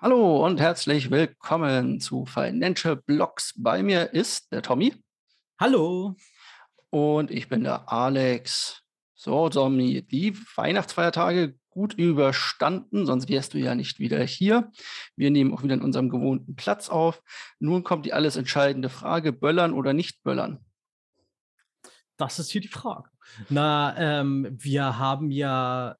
Hallo und herzlich willkommen zu Financial Blocks. Bei mir ist der Tommy. Hallo. Und ich bin der Alex. So, Tommy, die Weihnachtsfeiertage gut überstanden, sonst wärst du ja nicht wieder hier. Wir nehmen auch wieder in unserem gewohnten Platz auf. Nun kommt die alles entscheidende Frage: Böllern oder nicht Böllern? Das ist hier die Frage. Na, ähm, wir haben ja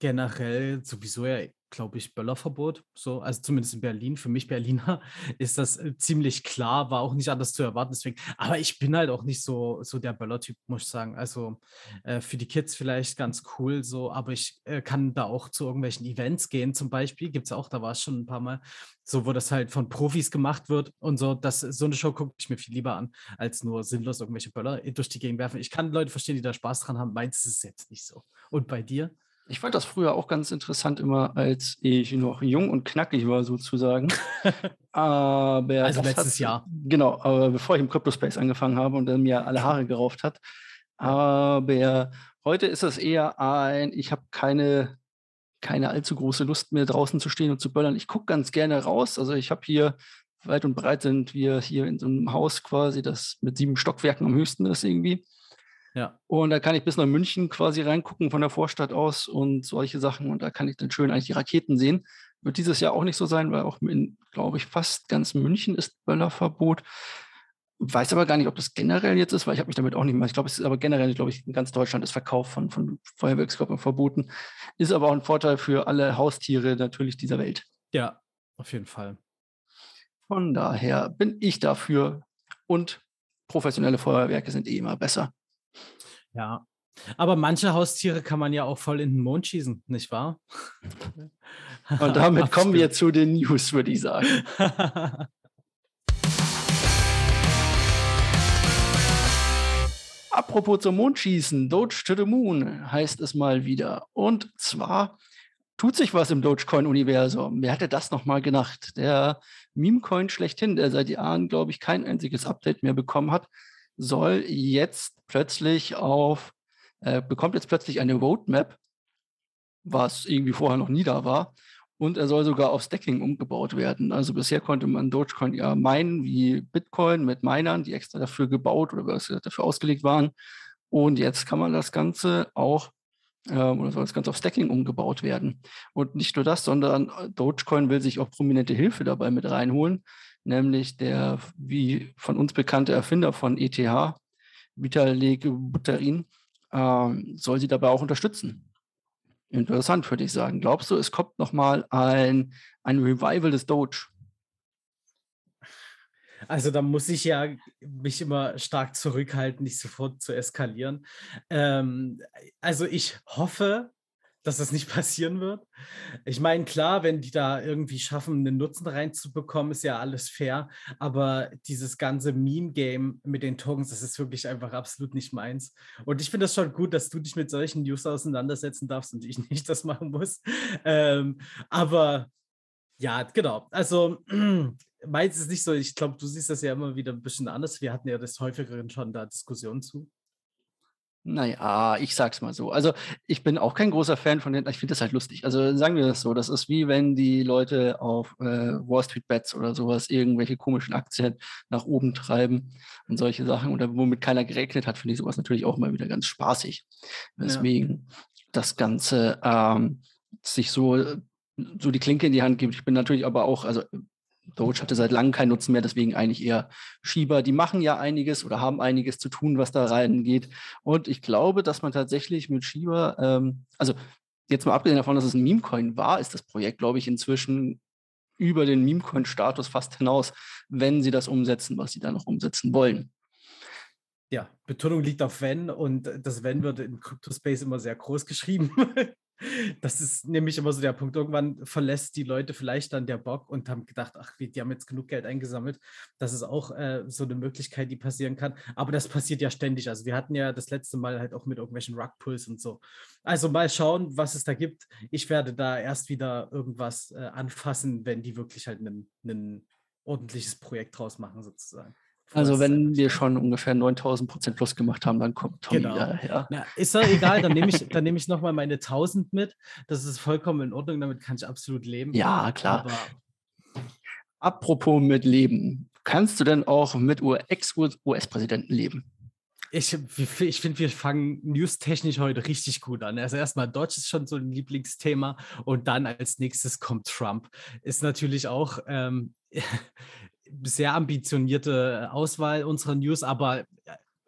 generell sowieso ja glaube ich, Böllerverbot. So, also zumindest in Berlin. Für mich Berliner ist das äh, ziemlich klar, war auch nicht anders zu erwarten. Deswegen, aber ich bin halt auch nicht so, so der Böllertyp, muss ich sagen. Also äh, für die Kids vielleicht ganz cool so, aber ich äh, kann da auch zu irgendwelchen Events gehen, zum Beispiel. Gibt es auch, da war es schon ein paar Mal, so wo das halt von Profis gemacht wird und so. Das, so eine Show gucke ich mir viel lieber an, als nur sinnlos irgendwelche Böller durch die Gegend werfen. Ich kann Leute verstehen, die da Spaß dran haben. Meins ist es jetzt nicht so. Und bei dir? Ich fand das früher auch ganz interessant, immer als ich noch jung und knackig war, sozusagen. aber also letztes hat, Jahr. Genau, aber bevor ich im Crypto-Space angefangen habe und dann mir alle Haare gerauft hat. Aber heute ist es eher ein, ich habe keine, keine allzu große Lust mehr draußen zu stehen und zu böllern. Ich gucke ganz gerne raus. Also ich habe hier, weit und breit sind wir hier in so einem Haus quasi, das mit sieben Stockwerken am höchsten ist irgendwie. Ja. Und da kann ich bis nach München quasi reingucken von der Vorstadt aus und solche Sachen. Und da kann ich dann schön eigentlich die Raketen sehen. Wird dieses Jahr auch nicht so sein, weil auch in, glaube ich, fast ganz München ist Böllerverbot. Weiß aber gar nicht, ob das generell jetzt ist, weil ich habe mich damit auch nicht mehr. Ich glaube, es ist aber generell, glaube ich, in ganz Deutschland ist Verkauf von, von Feuerwerkskörpern verboten. Ist aber auch ein Vorteil für alle Haustiere natürlich dieser Welt. Ja, auf jeden Fall. Von daher bin ich dafür und professionelle Feuerwerke sind eh immer besser. Ja. Aber manche Haustiere kann man ja auch voll in den Mond schießen, nicht wahr? Und damit kommen wir zu den News, würde ich sagen. Apropos zum Mondschießen, Doge to the Moon heißt es mal wieder. Und zwar tut sich was im Dogecoin-Universum. Wer hätte das nochmal gedacht? Der Meme-Coin schlechthin, der seit Jahren, glaube ich, kein einziges Update mehr bekommen hat, soll jetzt plötzlich auf, äh, bekommt jetzt plötzlich eine Roadmap, was irgendwie vorher noch nie da war. Und er soll sogar auf Stacking umgebaut werden. Also bisher konnte man Dogecoin ja meinen wie Bitcoin mit Minern, die extra dafür gebaut oder dafür ausgelegt waren. Und jetzt kann man das Ganze auch ähm, oder soll das Ganze auf Stacking umgebaut werden. Und nicht nur das, sondern Dogecoin will sich auch prominente Hilfe dabei mit reinholen nämlich der wie von uns bekannte Erfinder von ETH, Vitalik Buterin, äh, soll sie dabei auch unterstützen. Interessant, würde ich sagen. Glaubst du, es kommt nochmal ein, ein Revival des Doge? Also da muss ich ja mich immer stark zurückhalten, nicht sofort zu eskalieren. Ähm, also ich hoffe, dass das nicht passieren wird. Ich meine, klar, wenn die da irgendwie schaffen, einen Nutzen reinzubekommen, ist ja alles fair. Aber dieses ganze Meme-Game mit den Tokens, das ist wirklich einfach absolut nicht meins. Und ich finde das schon gut, dass du dich mit solchen News auseinandersetzen darfst und ich nicht das machen muss. Ähm, aber ja, genau. Also meins ist nicht so, ich glaube, du siehst das ja immer wieder ein bisschen anders. Wir hatten ja das häufigeren schon da Diskussionen zu. Naja, ich sag's mal so. Also ich bin auch kein großer Fan von den, ich finde das halt lustig. Also sagen wir das so, das ist wie wenn die Leute auf äh, Wall Street Bets oder sowas irgendwelche komischen Aktien nach oben treiben und solche Sachen oder womit keiner gerechnet hat, finde ich sowas natürlich auch mal wieder ganz spaßig. Deswegen ja. das Ganze ähm, sich so, so die Klinke in die Hand gibt. Ich bin natürlich aber auch, also Doge hatte seit langem keinen Nutzen mehr, deswegen eigentlich eher Schieber. Die machen ja einiges oder haben einiges zu tun, was da reingeht. Und ich glaube, dass man tatsächlich mit Schieber, ähm, also jetzt mal abgesehen davon, dass es ein Meme-Coin war, ist das Projekt, glaube ich, inzwischen über den Meme-Coin-Status fast hinaus, wenn sie das umsetzen, was sie da noch umsetzen wollen. Ja, Betonung liegt auf wenn und das wenn wird in Crypto-Space immer sehr groß geschrieben. Das ist nämlich immer so der Punkt. Irgendwann verlässt die Leute vielleicht dann der Bock und haben gedacht, ach, die haben jetzt genug Geld eingesammelt. Das ist auch äh, so eine Möglichkeit, die passieren kann. Aber das passiert ja ständig. Also wir hatten ja das letzte Mal halt auch mit irgendwelchen Rugpulls und so. Also mal schauen, was es da gibt. Ich werde da erst wieder irgendwas äh, anfassen, wenn die wirklich halt ein ordentliches Projekt draus machen, sozusagen. Also wenn wir schon ungefähr 9000 Prozent plus gemacht haben, dann kommt Tommy genau. wieder her. Ja, ist doch egal, dann nehme ich, dann nehme ich nochmal meine 1000 mit. Das ist vollkommen in Ordnung, damit kann ich absolut leben. Ja, klar. Aber Apropos mit Leben. Kannst du denn auch mit Ex-US-Präsidenten leben? Ich, ich finde, wir fangen newstechnisch heute richtig gut an. Also erstmal Deutsch ist schon so ein Lieblingsthema und dann als nächstes kommt Trump. Ist natürlich auch ähm, sehr ambitionierte Auswahl unserer News, aber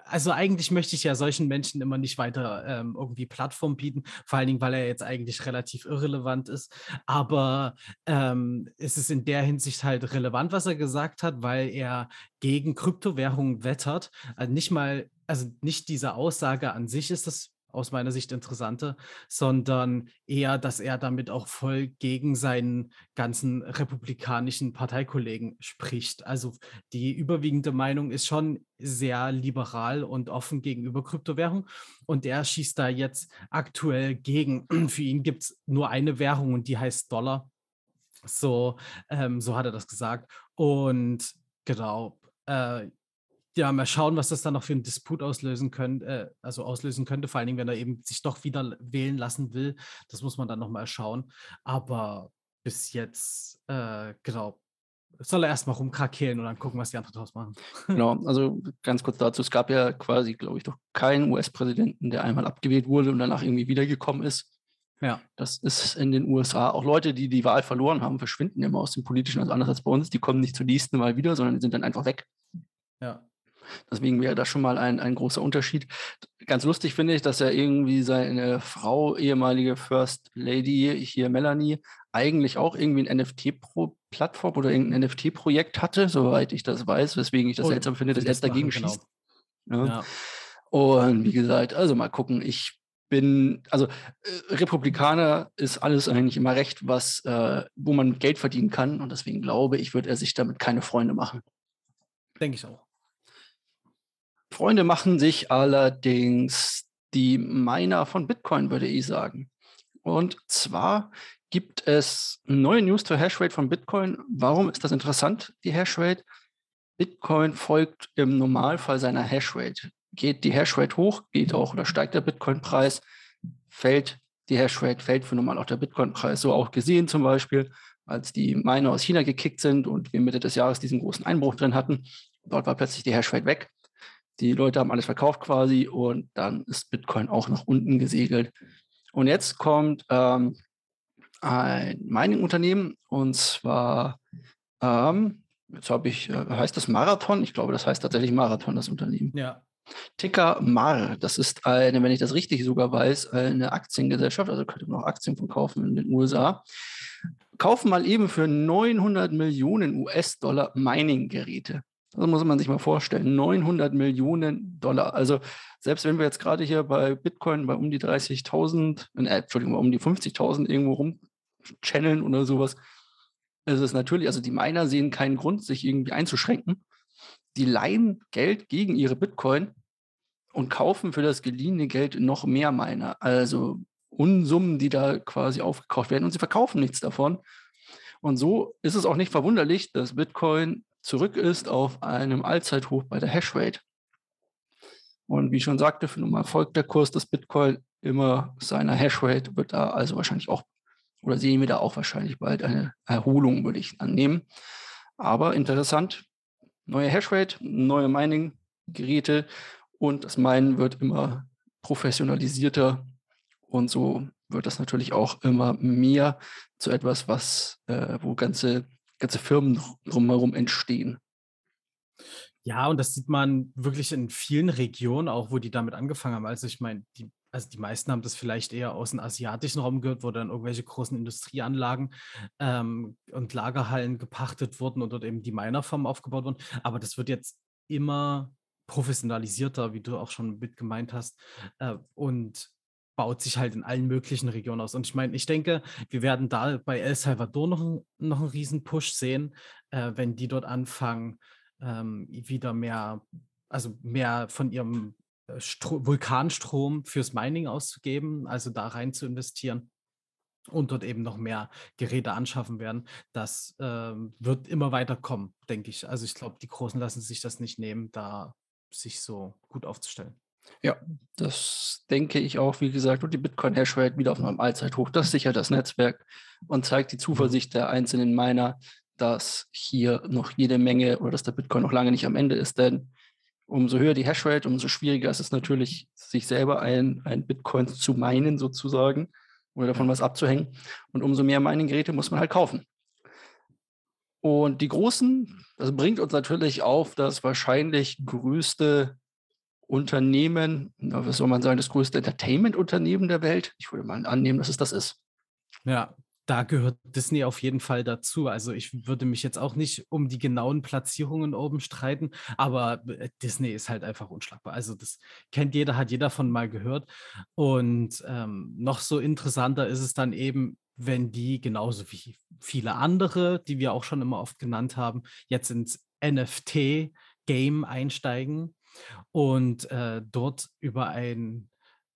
also eigentlich möchte ich ja solchen Menschen immer nicht weiter ähm, irgendwie Plattform bieten, vor allen Dingen, weil er jetzt eigentlich relativ irrelevant ist. Aber ähm, es ist in der Hinsicht halt relevant, was er gesagt hat, weil er gegen Kryptowährungen wettert. Also nicht mal, also nicht diese Aussage an sich ist das aus meiner Sicht interessante, sondern eher, dass er damit auch voll gegen seinen ganzen republikanischen Parteikollegen spricht. Also die überwiegende Meinung ist schon sehr liberal und offen gegenüber Kryptowährung und er schießt da jetzt aktuell gegen. Für ihn gibt es nur eine Währung und die heißt Dollar. So, ähm, so hat er das gesagt. Und genau, äh, ja, mal schauen, was das dann noch für einen Disput auslösen könnte, äh, also auslösen könnte, vor allen Dingen, wenn er eben sich doch wieder wählen lassen will. Das muss man dann nochmal schauen. Aber bis jetzt, äh, genau, soll er erstmal rumkrakehlen und dann gucken, was die anderen draus machen. Genau, also ganz kurz dazu, es gab ja quasi, glaube ich, doch keinen US-Präsidenten, der einmal abgewählt wurde und danach irgendwie wiedergekommen ist. Ja. Das ist in den USA. Auch Leute, die die Wahl verloren haben, verschwinden immer aus dem Politischen, also anders als bei uns. Die kommen nicht zur nächsten Wahl wieder, sondern sind dann einfach weg. Ja. Deswegen wäre das schon mal ein, ein großer Unterschied. Ganz lustig finde ich, dass er irgendwie seine Frau, ehemalige First Lady, hier Melanie, eigentlich auch irgendwie ein NFT-Plattform oder irgendein NFT-Projekt hatte, soweit ich das weiß, weswegen ich das oh, seltsam finde, dass er jetzt dagegen genau. schießt. Ja. Ja. Und wie gesagt, also mal gucken, ich bin, also äh, Republikaner ist alles eigentlich immer recht, was, äh, wo man Geld verdienen kann. Und deswegen glaube ich, wird er sich damit keine Freunde machen. Denke ich auch. Freunde machen sich allerdings die Miner von Bitcoin, würde ich sagen. Und zwar gibt es neue News zur Hashrate von Bitcoin. Warum ist das interessant, die Hashrate? Bitcoin folgt im Normalfall seiner Hashrate. Geht die Hashrate hoch, geht auch oder steigt der Bitcoin-Preis, fällt die Hashrate, fällt für normal auch der Bitcoin-Preis. So auch gesehen zum Beispiel, als die Miner aus China gekickt sind und wir Mitte des Jahres diesen großen Einbruch drin hatten. Dort war plötzlich die Hashrate weg. Die Leute haben alles verkauft quasi und dann ist Bitcoin auch nach unten gesegelt. Und jetzt kommt ähm, ein Mining-Unternehmen und zwar, ähm, jetzt habe ich, äh, heißt das Marathon? Ich glaube, das heißt tatsächlich Marathon, das Unternehmen. Ja. Ticker MAR, das ist eine, wenn ich das richtig sogar weiß, eine Aktiengesellschaft, also könnte man auch Aktien von kaufen in den USA. Kaufen mal eben für 900 Millionen US-Dollar Mining-Geräte. Das muss man sich mal vorstellen. 900 Millionen Dollar. Also selbst wenn wir jetzt gerade hier bei Bitcoin bei um die 30.000, äh, Entschuldigung, um die 50.000 irgendwo rumchanneln oder sowas, ist es natürlich, also die Miner sehen keinen Grund, sich irgendwie einzuschränken. Die leihen Geld gegen ihre Bitcoin und kaufen für das geliehene Geld noch mehr Miner. Also Unsummen, die da quasi aufgekauft werden und sie verkaufen nichts davon. Und so ist es auch nicht verwunderlich, dass Bitcoin zurück ist auf einem Allzeithoch bei der Hashrate. Und wie ich schon sagte, für normal folgt der Kurs des Bitcoin immer seiner Hashrate, wird da also wahrscheinlich auch, oder sehen wir da auch wahrscheinlich bald eine Erholung, würde ich annehmen. Aber interessant, neue Hashrate, neue Mining-Geräte und das Minen wird immer professionalisierter und so wird das natürlich auch immer mehr zu etwas, was, äh, wo ganze ganze Firmen drumherum entstehen. Ja, und das sieht man wirklich in vielen Regionen, auch wo die damit angefangen haben. Also ich meine, die, also die meisten haben das vielleicht eher aus dem asiatischen Raum gehört, wo dann irgendwelche großen Industrieanlagen ähm, und Lagerhallen gepachtet wurden und dort eben die Minerfarmen aufgebaut wurden. Aber das wird jetzt immer professionalisierter, wie du auch schon mit gemeint hast. Äh, und baut sich halt in allen möglichen Regionen aus. Und ich meine, ich denke, wir werden da bei El Salvador noch, noch einen riesen Push sehen, äh, wenn die dort anfangen, ähm, wieder mehr, also mehr von ihrem äh, Stro Vulkanstrom fürs Mining auszugeben, also da rein zu investieren und dort eben noch mehr Geräte anschaffen werden. Das ähm, wird immer weiter kommen, denke ich. Also ich glaube, die Großen lassen sich das nicht nehmen, da sich so gut aufzustellen. Ja, das denke ich auch, wie gesagt, und die Bitcoin-Hashrate wieder auf einem Allzeithoch. Das sichert das Netzwerk und zeigt die Zuversicht der einzelnen Miner, dass hier noch jede Menge oder dass der Bitcoin noch lange nicht am Ende ist, denn umso höher die Hashrate, umso schwieriger ist es natürlich, sich selber ein, ein Bitcoin zu meinen sozusagen oder davon was abzuhängen. Und umso mehr Mining-Geräte muss man halt kaufen. Und die großen, das bringt uns natürlich auf das wahrscheinlich größte Unternehmen, was soll man sagen, das größte Entertainment-Unternehmen der Welt. Ich würde mal annehmen, dass es das ist. Ja, da gehört Disney auf jeden Fall dazu. Also ich würde mich jetzt auch nicht um die genauen Platzierungen oben streiten, aber äh, Disney ist halt einfach unschlagbar. Also das kennt jeder, hat jeder von mal gehört. Und ähm, noch so interessanter ist es dann eben, wenn die genauso wie viele andere, die wir auch schon immer oft genannt haben, jetzt ins NFT-Game einsteigen und äh, dort über ein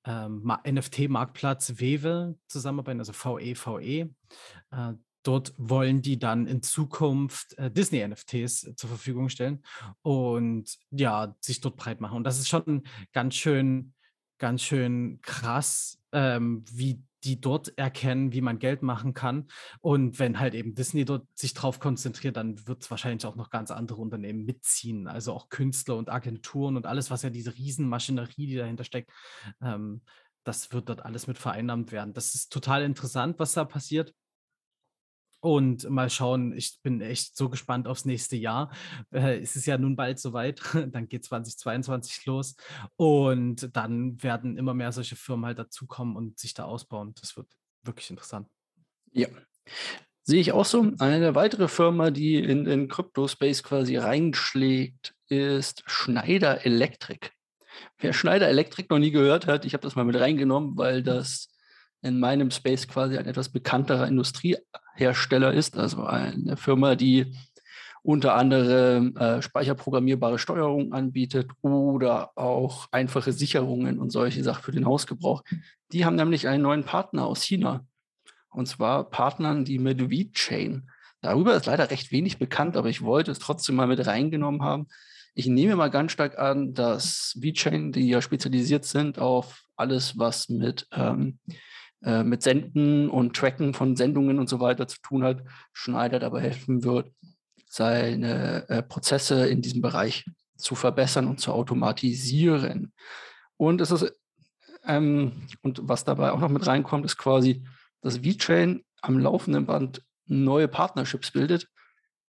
ähm, NFT-Marktplatz Wewe zusammenarbeiten, also VEVE. Äh, dort wollen die dann in Zukunft äh, Disney-NFTs zur Verfügung stellen und ja, sich dort breit machen. Und das ist schon ganz schön, ganz schön krass, ähm, wie die dort erkennen, wie man Geld machen kann. Und wenn halt eben Disney dort sich drauf konzentriert, dann wird es wahrscheinlich auch noch ganz andere Unternehmen mitziehen. Also auch Künstler und Agenturen und alles, was ja diese Riesenmaschinerie, die dahinter steckt, ähm, das wird dort alles mit vereinnahmt werden. Das ist total interessant, was da passiert. Und mal schauen, ich bin echt so gespannt aufs nächste Jahr. Äh, es ist ja nun bald soweit, dann geht 2022 los. Und dann werden immer mehr solche Firmen halt dazukommen und sich da ausbauen. Das wird wirklich interessant. Ja. Sehe ich auch so. Eine weitere Firma, die in den Crypto-Space quasi reinschlägt, ist Schneider Electric. Wer Schneider Electric noch nie gehört hat, ich habe das mal mit reingenommen, weil das in meinem Space quasi ein etwas bekannterer Industriehersteller ist, also eine Firma, die unter anderem äh, speicherprogrammierbare Steuerung anbietet oder auch einfache Sicherungen und solche Sachen für den Hausgebrauch. Die haben nämlich einen neuen Partner aus China. Und zwar Partnern, die mit VeChain. Darüber ist leider recht wenig bekannt, aber ich wollte es trotzdem mal mit reingenommen haben. Ich nehme mal ganz stark an, dass VeChain, die ja spezialisiert sind auf alles, was mit ähm, äh, mit Senden und Tracken von Sendungen und so weiter zu tun hat, Schneider dabei helfen wird, seine äh, Prozesse in diesem Bereich zu verbessern und zu automatisieren. Und es ist, ähm, und was dabei auch noch mit reinkommt, ist quasi, dass VChain am laufenden Band neue Partnerships bildet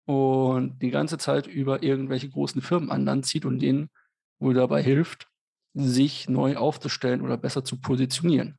und die ganze Zeit über irgendwelche großen Firmen anderen zieht und denen wohl dabei hilft, sich neu aufzustellen oder besser zu positionieren.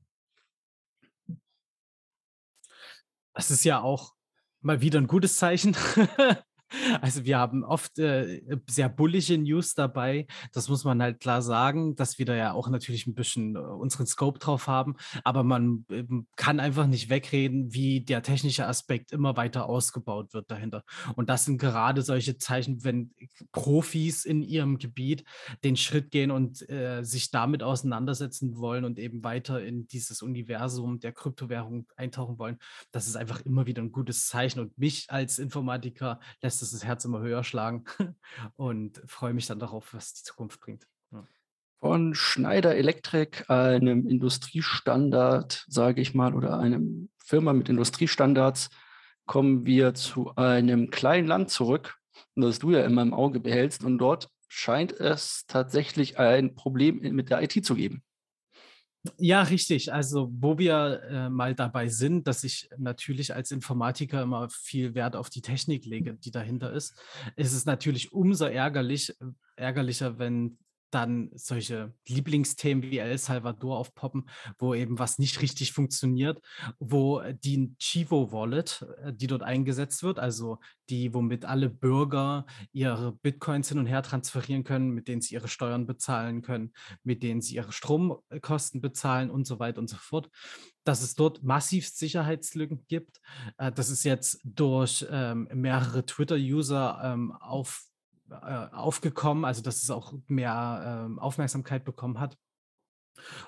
Das ist ja auch mal wieder ein gutes Zeichen. Also wir haben oft äh, sehr bullige News dabei. Das muss man halt klar sagen, dass wir da ja auch natürlich ein bisschen äh, unseren Scope drauf haben. Aber man äh, kann einfach nicht wegreden, wie der technische Aspekt immer weiter ausgebaut wird dahinter. Und das sind gerade solche Zeichen, wenn Profis in ihrem Gebiet den Schritt gehen und äh, sich damit auseinandersetzen wollen und eben weiter in dieses Universum der Kryptowährung eintauchen wollen. Das ist einfach immer wieder ein gutes Zeichen. Und mich als Informatiker lässt es das Herz immer höher schlagen und freue mich dann darauf, was die Zukunft bringt. Von Schneider Electric, einem Industriestandard, sage ich mal, oder einem Firma mit Industriestandards, kommen wir zu einem kleinen Land zurück, das du ja immer im Auge behältst. Und dort scheint es tatsächlich ein Problem mit der IT zu geben. Ja, richtig. Also, wo wir äh, mal dabei sind, dass ich natürlich als Informatiker immer viel Wert auf die Technik lege, die dahinter ist, ist es natürlich umso ärgerlich, äh, ärgerlicher, wenn dann solche Lieblingsthemen wie El Salvador aufpoppen, wo eben was nicht richtig funktioniert, wo die Chivo Wallet, äh, die dort eingesetzt wird, also die, womit alle Bürger ihre Bitcoins hin und her transferieren können, mit denen sie ihre Steuern bezahlen können, mit denen sie ihre Stromkosten bezahlen und so weiter und so fort, dass es dort massiv Sicherheitslücken gibt. Äh, das ist jetzt durch ähm, mehrere Twitter-User ähm, auf äh, aufgekommen, also dass es auch mehr äh, Aufmerksamkeit bekommen hat.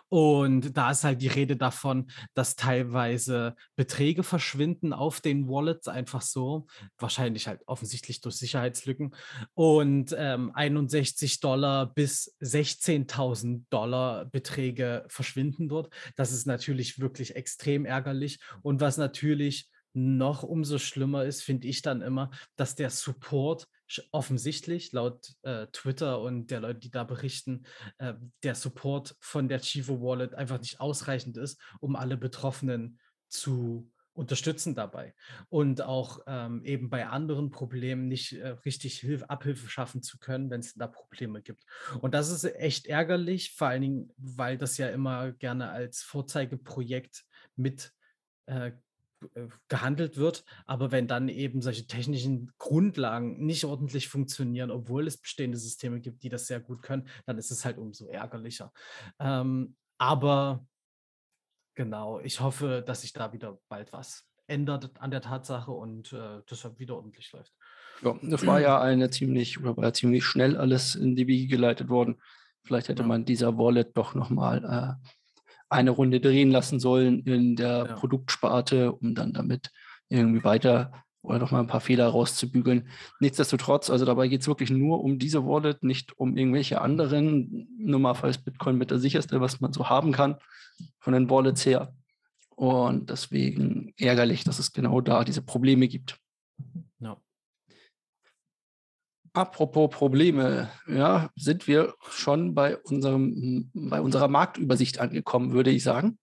Und da ist halt die Rede davon, dass teilweise Beträge verschwinden auf den Wallets einfach so, wahrscheinlich halt offensichtlich durch Sicherheitslücken. Und ähm, 61 Dollar bis 16.000 Dollar Beträge verschwinden dort. Das ist natürlich wirklich extrem ärgerlich. Und was natürlich noch umso schlimmer ist, finde ich dann immer, dass der Support offensichtlich laut äh, Twitter und der Leute, die da berichten, äh, der Support von der Chivo Wallet einfach nicht ausreichend ist, um alle Betroffenen zu unterstützen dabei und auch ähm, eben bei anderen Problemen nicht äh, richtig Hilf Abhilfe schaffen zu können, wenn es da Probleme gibt. Und das ist echt ärgerlich, vor allen Dingen, weil das ja immer gerne als Vorzeigeprojekt mit äh, gehandelt wird. Aber wenn dann eben solche technischen Grundlagen nicht ordentlich funktionieren, obwohl es bestehende Systeme gibt, die das sehr gut können, dann ist es halt umso ärgerlicher. Ähm, aber genau, ich hoffe, dass sich da wieder bald was ändert an der Tatsache und äh, deshalb wieder ordentlich läuft. Ja, das war ja eine ziemlich, oder war ja ziemlich schnell alles in die Wiege geleitet worden. Vielleicht hätte ja. man dieser Wallet doch nochmal äh, eine Runde drehen lassen sollen in der ja. Produktsparte, um dann damit irgendwie weiter oder noch mal ein paar Fehler rauszubügeln. Nichtsdestotrotz, also dabei geht es wirklich nur um diese Wallet, nicht um irgendwelche anderen. Normalerweise ist Bitcoin mit der sicherste, was man so haben kann von den Wallets her. Und deswegen ärgerlich, dass es genau da diese Probleme gibt. Ja. Apropos Probleme, ja, sind wir schon bei, unserem, bei unserer Marktübersicht angekommen, würde ich sagen.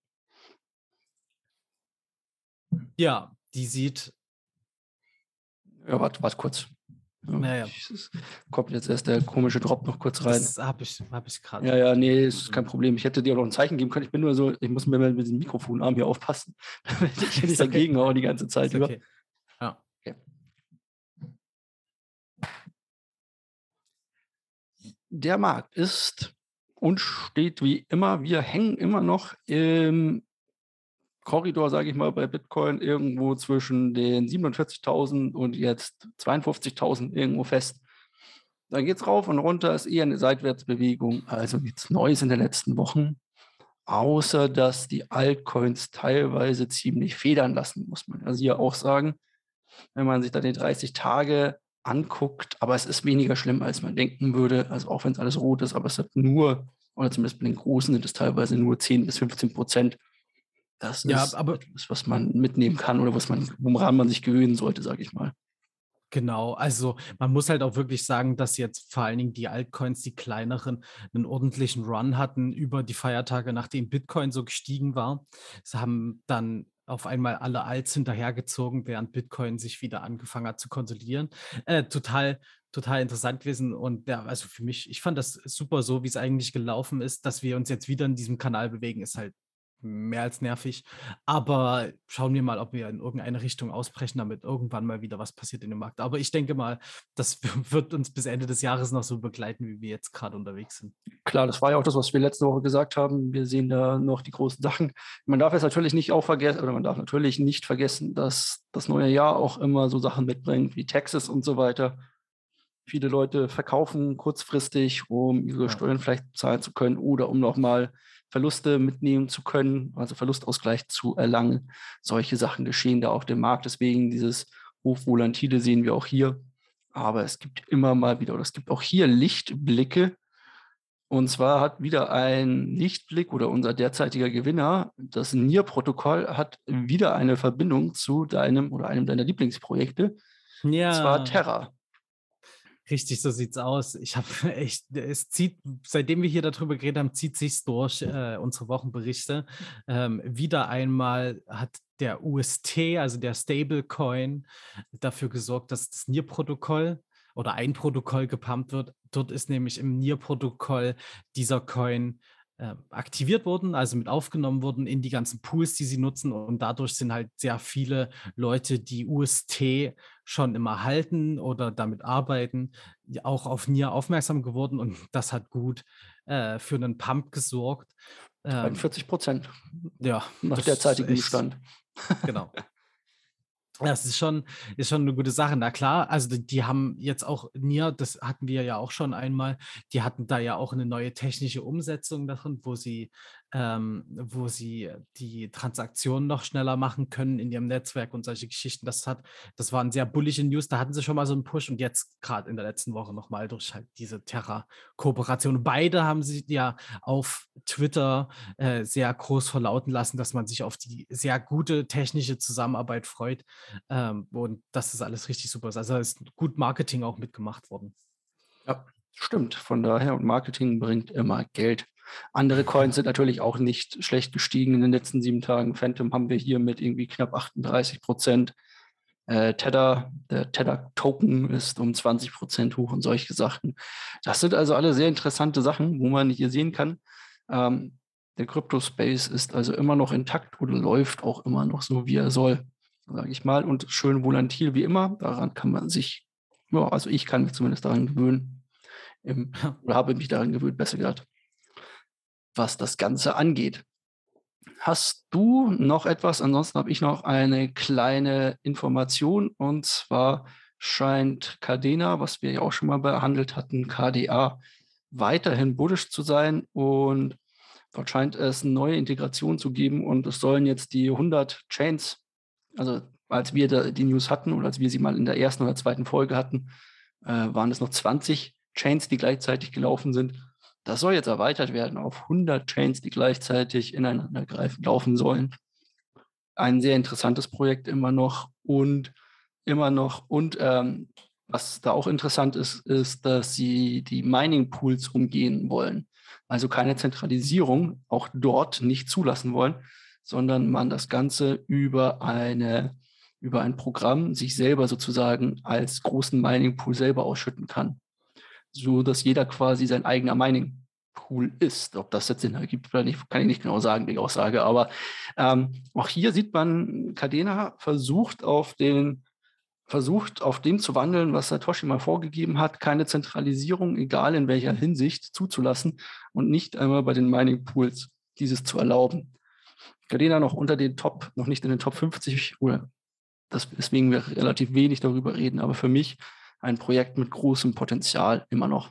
Ja, die sieht. Ja, warte, warte kurz. Naja. kommt jetzt erst der komische Drop noch kurz rein. Das habe ich, hab ich gerade. Ja, ja, nee, ist kein Problem. Ich hätte dir auch noch ein Zeichen geben können. Ich bin nur so, ich muss mir mit diesem Mikrofonarm hier aufpassen, damit ich nicht dagegen haue die ganze Zeit über. Der Markt ist und steht wie immer, wir hängen immer noch im Korridor, sage ich mal, bei Bitcoin irgendwo zwischen den 47.000 und jetzt 52.000 irgendwo fest. Dann geht es rauf und runter, ist eher eine Seitwärtsbewegung, also nichts Neues in den letzten Wochen, außer dass die Altcoins teilweise ziemlich federn lassen, muss man also hier auch sagen. Wenn man sich da die 30 Tage anguckt, aber es ist weniger schlimm, als man denken würde. Also auch wenn es alles rot ist, aber es hat nur, oder zumindest bei den Großen sind es teilweise nur 10 bis 15 Prozent. Das ja, ist aber, etwas, was man mitnehmen kann oder was man, woran man sich gewöhnen sollte, sage ich mal. Genau, also man muss halt auch wirklich sagen, dass jetzt vor allen Dingen die Altcoins, die kleineren, einen ordentlichen Run hatten über die Feiertage, nachdem Bitcoin so gestiegen war. Sie haben dann auf einmal alle Alts hinterhergezogen, während Bitcoin sich wieder angefangen hat zu konsolidieren. Äh, total, total interessant gewesen. Und ja, also für mich, ich fand das super so, wie es eigentlich gelaufen ist, dass wir uns jetzt wieder in diesem Kanal bewegen, ist halt mehr als nervig. Aber schauen wir mal, ob wir in irgendeine Richtung ausbrechen, damit irgendwann mal wieder was passiert in dem Markt. Aber ich denke mal, das wird uns bis Ende des Jahres noch so begleiten, wie wir jetzt gerade unterwegs sind. Klar, das war ja auch das, was wir letzte Woche gesagt haben. Wir sehen da noch die großen Sachen. Man darf jetzt natürlich nicht auch vergessen, oder man darf natürlich nicht vergessen, dass das neue Jahr auch immer so Sachen mitbringt wie Texas und so weiter. Viele Leute verkaufen kurzfristig, um ihre Steuern vielleicht zahlen zu können oder um nochmal Verluste mitnehmen zu können, also Verlustausgleich zu erlangen. Solche Sachen geschehen da auf dem Markt. Deswegen dieses Hochvolatile sehen wir auch hier. Aber es gibt immer mal wieder, oder es gibt auch hier Lichtblicke. Und zwar hat wieder ein Lichtblick oder unser derzeitiger Gewinner, das NIR-Protokoll, hat wieder eine Verbindung zu deinem oder einem deiner Lieblingsprojekte. Ja. Und zwar Terra. Richtig, so sieht's aus. Ich habe echt, es zieht, seitdem wir hier darüber geredet haben, zieht sich's durch, äh, unsere Wochenberichte. Ähm, wieder einmal hat der UST, also der Stablecoin, dafür gesorgt, dass das NIR-Protokoll oder ein Protokoll gepumpt wird. Dort ist nämlich im NIR-Protokoll dieser Coin äh, aktiviert wurden, also mit aufgenommen wurden in die ganzen Pools, die sie nutzen. Und dadurch sind halt sehr viele Leute, die UST schon immer halten oder damit arbeiten, auch auf NIR aufmerksam geworden. Und das hat gut äh, für einen Pump gesorgt. Ähm, 40 Prozent. Ja. Nach derzeitigem Stand. Genau. Das ist schon, ist schon eine gute Sache. Na klar, also die, die, haben jetzt auch NIR, das hatten wir ja auch schon einmal, die hatten da ja auch eine neue technische Umsetzung davon, wo sie ähm, wo sie die Transaktionen noch schneller machen können in ihrem Netzwerk und solche Geschichten. Das hat, das waren sehr bullige News. Da hatten sie schon mal so einen Push und jetzt gerade in der letzten Woche nochmal durch halt diese Terra-Kooperation. Beide haben sie ja auf Twitter äh, sehr groß verlauten lassen, dass man sich auf die sehr gute technische Zusammenarbeit freut ähm, und dass das alles richtig super ist. Also ist gut Marketing auch mitgemacht worden. Ja, stimmt. Von daher, und Marketing bringt immer Geld. Andere Coins sind natürlich auch nicht schlecht gestiegen in den letzten sieben Tagen. Phantom haben wir hier mit irgendwie knapp 38 Prozent. Äh, Tether, der Tether-Token ist um 20 Prozent hoch und solche Sachen. Das sind also alle sehr interessante Sachen, wo man hier sehen kann, ähm, der Crypto-Space ist also immer noch intakt oder läuft auch immer noch so, wie er soll, sage ich mal. Und schön volatil wie immer. Daran kann man sich, ja, also ich kann mich zumindest daran gewöhnen. Im, oder habe mich daran gewöhnt, besser gesagt was das Ganze angeht. Hast du noch etwas? Ansonsten habe ich noch eine kleine Information und zwar scheint Cadena, was wir ja auch schon mal behandelt hatten, KDA, weiterhin bullish zu sein und dort scheint es neue Integration zu geben und es sollen jetzt die 100 Chains, also als wir die News hatten oder als wir sie mal in der ersten oder zweiten Folge hatten, äh, waren es noch 20 Chains, die gleichzeitig gelaufen sind. Das soll jetzt erweitert werden auf 100 Chains, die gleichzeitig ineinander greifen, laufen sollen. Ein sehr interessantes Projekt immer noch und immer noch. Und ähm, was da auch interessant ist, ist, dass sie die Mining Pools umgehen wollen. Also keine Zentralisierung auch dort nicht zulassen wollen, sondern man das Ganze über eine über ein Programm sich selber sozusagen als großen Mining Pool selber ausschütten kann so dass jeder quasi sein eigener Mining Pool ist. Ob das jetzt Sinn ergibt oder nicht, kann ich nicht genau sagen, die Aussage. Aber ähm, auch hier sieht man, Cadena versucht auf den versucht auf dem zu wandeln, was Satoshi mal vorgegeben hat, keine Zentralisierung, egal in welcher Hinsicht, zuzulassen und nicht einmal bei den Mining Pools dieses zu erlauben. Cadena noch unter den Top, noch nicht in den Top 50 oder das, deswegen wir relativ wenig darüber reden, aber für mich ein Projekt mit großem Potenzial immer noch.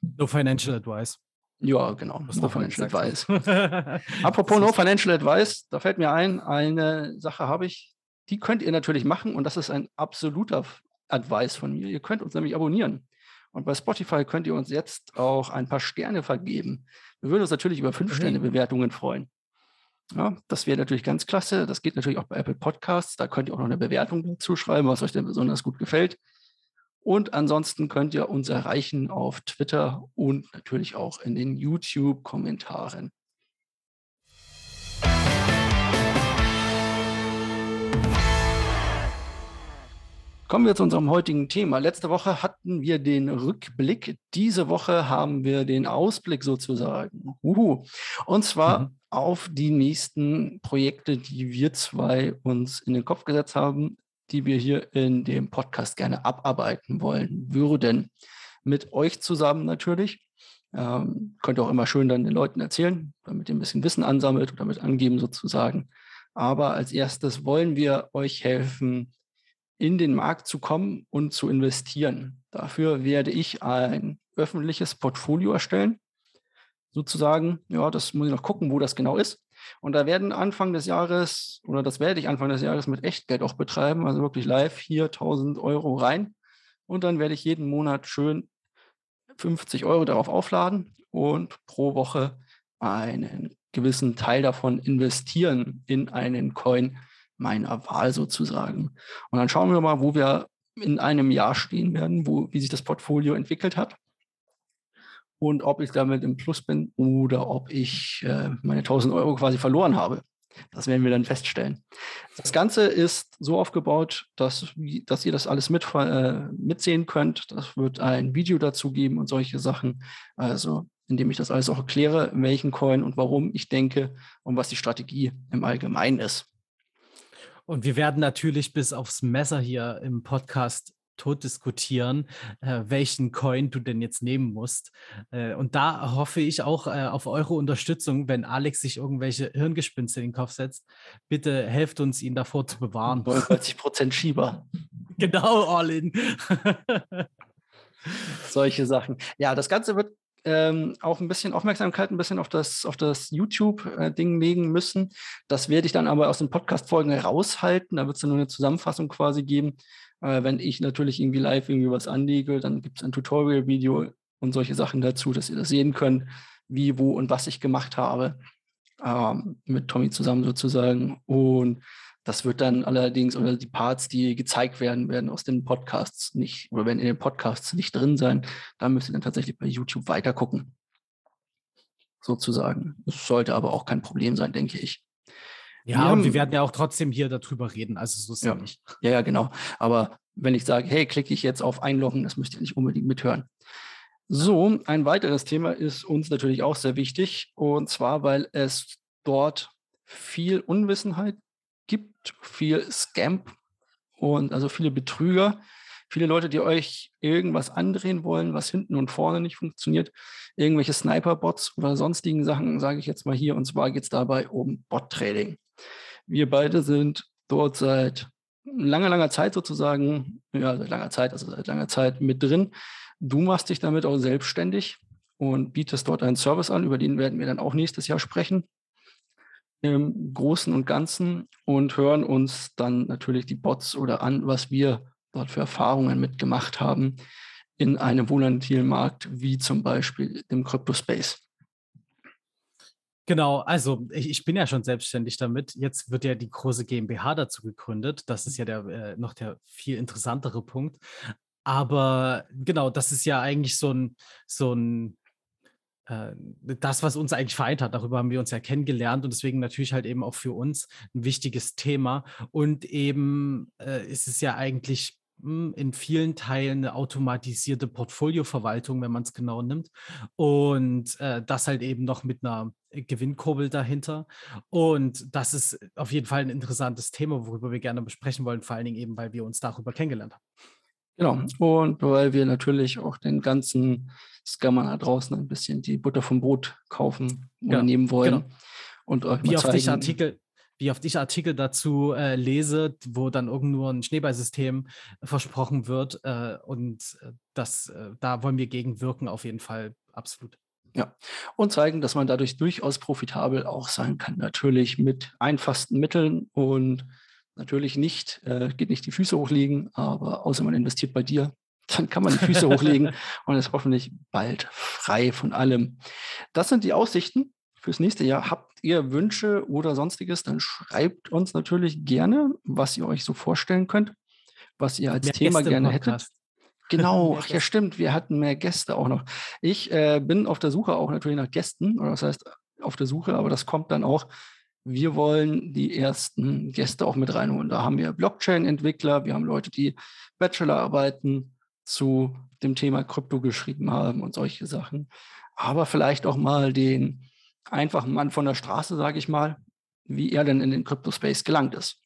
No Financial Advice. Ja, genau. No Financial Advice. Apropos No Financial Advice, da fällt mir ein, eine Sache habe ich, die könnt ihr natürlich machen und das ist ein absoluter Advice von mir. Ihr könnt uns nämlich abonnieren. Und bei Spotify könnt ihr uns jetzt auch ein paar Sterne vergeben. Wir würden uns natürlich über fünf Sterne Bewertungen freuen. Ja, das wäre natürlich ganz klasse. Das geht natürlich auch bei Apple Podcasts. Da könnt ihr auch noch eine Bewertung dazu schreiben, was euch denn besonders gut gefällt. Und ansonsten könnt ihr uns erreichen auf Twitter und natürlich auch in den YouTube-Kommentaren. Kommen wir zu unserem heutigen Thema. Letzte Woche hatten wir den Rückblick. Diese Woche haben wir den Ausblick sozusagen. Uhu. Und zwar mhm. Auf die nächsten Projekte, die wir zwei uns in den Kopf gesetzt haben, die wir hier in dem Podcast gerne abarbeiten wollen würden. Mit euch zusammen natürlich. Ähm, könnt ihr auch immer schön dann den Leuten erzählen, damit ihr ein bisschen Wissen ansammelt oder mit angeben sozusagen. Aber als erstes wollen wir euch helfen, in den Markt zu kommen und zu investieren. Dafür werde ich ein öffentliches Portfolio erstellen. Sozusagen, ja, das muss ich noch gucken, wo das genau ist. Und da werden Anfang des Jahres, oder das werde ich Anfang des Jahres mit Echtgeld auch betreiben, also wirklich live hier 1000 Euro rein. Und dann werde ich jeden Monat schön 50 Euro darauf aufladen und pro Woche einen gewissen Teil davon investieren in einen Coin, meiner Wahl sozusagen. Und dann schauen wir mal, wo wir in einem Jahr stehen werden, wo, wie sich das Portfolio entwickelt hat und ob ich damit im Plus bin oder ob ich äh, meine 1000 Euro quasi verloren habe. Das werden wir dann feststellen. Das Ganze ist so aufgebaut, dass, dass ihr das alles mit, äh, mitsehen könnt. Das wird ein Video dazu geben und solche Sachen. Also, indem ich das alles auch erkläre, welchen Coin und warum ich denke und was die Strategie im Allgemeinen ist. Und wir werden natürlich bis aufs Messer hier im Podcast tot diskutieren, äh, welchen Coin du denn jetzt nehmen musst. Äh, und da hoffe ich auch äh, auf eure Unterstützung, wenn Alex sich irgendwelche Hirngespinste in den Kopf setzt. Bitte helft uns, ihn davor zu bewahren. 90 Prozent Schieber. genau, all in. Solche Sachen. Ja, das Ganze wird ähm, auch ein bisschen Aufmerksamkeit, ein bisschen auf das, auf das YouTube-Ding legen müssen. Das werde ich dann aber aus den Podcast-Folgen raushalten. Da wird es nur eine Zusammenfassung quasi geben. Äh, wenn ich natürlich irgendwie live irgendwie was anlege, dann gibt es ein Tutorial-Video und solche Sachen dazu, dass ihr das sehen könnt, wie, wo und was ich gemacht habe. Ähm, mit Tommy zusammen sozusagen. Und das wird dann allerdings, oder die Parts, die gezeigt werden, werden aus den Podcasts nicht, oder werden in den Podcasts nicht drin sein. Da müsst ihr dann tatsächlich bei YouTube weiter gucken. Sozusagen. Das sollte aber auch kein Problem sein, denke ich. Ja, wir und wir werden ja auch trotzdem hier darüber reden, also so ist ja nicht. Ja, ja, genau. Aber wenn ich sage, hey, klicke ich jetzt auf Einloggen, das müsst ihr nicht unbedingt mithören. So, ein weiteres Thema ist uns natürlich auch sehr wichtig, und zwar, weil es dort viel Unwissenheit gibt, viel Scam und also viele Betrüger, viele Leute, die euch irgendwas andrehen wollen, was hinten und vorne nicht funktioniert, irgendwelche Sniper-Bots oder sonstigen Sachen, sage ich jetzt mal hier. Und zwar geht es dabei um Bot-Trading. Wir beide sind dort seit langer, langer Zeit sozusagen, ja, seit langer Zeit, also seit langer Zeit mit drin. Du machst dich damit auch selbstständig und bietest dort einen Service an, über den werden wir dann auch nächstes Jahr sprechen im Großen und Ganzen und hören uns dann natürlich die Bots oder an, was wir dort für Erfahrungen mitgemacht haben in einem volatilen Markt wie zum Beispiel im Crypto-Space. Genau, also ich, ich, bin ja schon selbstständig damit. Jetzt wird ja die große GmbH dazu gegründet. Das ist ja der, äh, noch der viel interessantere Punkt. Aber genau, das ist ja eigentlich so ein, so ein äh, das, was uns eigentlich vereint hat. Darüber haben wir uns ja kennengelernt und deswegen natürlich halt eben auch für uns ein wichtiges Thema. Und eben äh, ist es ja eigentlich hm, in vielen Teilen eine automatisierte Portfolioverwaltung, wenn man es genau nimmt. Und äh, das halt eben noch mit einer Gewinnkurbel dahinter. Und das ist auf jeden Fall ein interessantes Thema, worüber wir gerne besprechen wollen, vor allen Dingen eben, weil wir uns darüber kennengelernt haben. Genau. Und weil wir natürlich auch den ganzen Scammern da draußen ein bisschen die Butter vom Brot kaufen oder genau. nehmen wollen. Genau. Und euch wie, oft ich Artikel, wie oft ich Artikel dazu äh, lese, wo dann irgend nur ein Schneeballsystem versprochen wird. Äh, und äh, das, äh, da wollen wir gegen wirken, auf jeden Fall absolut. Ja, und zeigen, dass man dadurch durchaus profitabel auch sein kann. Natürlich mit einfachsten Mitteln und natürlich nicht, äh, geht nicht die Füße hochlegen, aber außer man investiert bei dir, dann kann man die Füße hochlegen und ist hoffentlich bald frei von allem. Das sind die Aussichten fürs nächste Jahr. Habt ihr Wünsche oder sonstiges, dann schreibt uns natürlich gerne, was ihr euch so vorstellen könnt, was ihr als mehr Thema Gäste gerne hättet. Genau, ach ja, stimmt, wir hatten mehr Gäste auch noch. Ich äh, bin auf der Suche auch natürlich nach Gästen, oder das heißt auf der Suche, aber das kommt dann auch wir wollen die ersten Gäste auch mit reinholen. Da haben wir Blockchain-Entwickler, wir haben Leute, die Bachelorarbeiten zu dem Thema Krypto geschrieben haben und solche Sachen. Aber vielleicht auch mal den einfachen Mann von der Straße, sage ich mal, wie er denn in den Crypto-Space gelangt ist.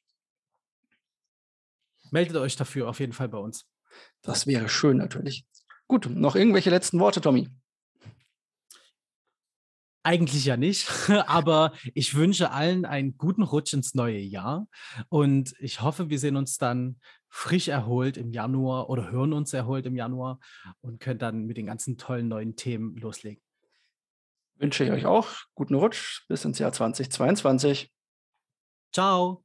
Meldet euch dafür auf jeden Fall bei uns. Das wäre schön natürlich. Gut, noch irgendwelche letzten Worte, Tommy? Eigentlich ja nicht, aber ich wünsche allen einen guten Rutsch ins neue Jahr und ich hoffe, wir sehen uns dann frisch erholt im Januar oder hören uns erholt im Januar und können dann mit den ganzen tollen neuen Themen loslegen. Wünsche ich euch auch guten Rutsch bis ins Jahr 2022. Ciao.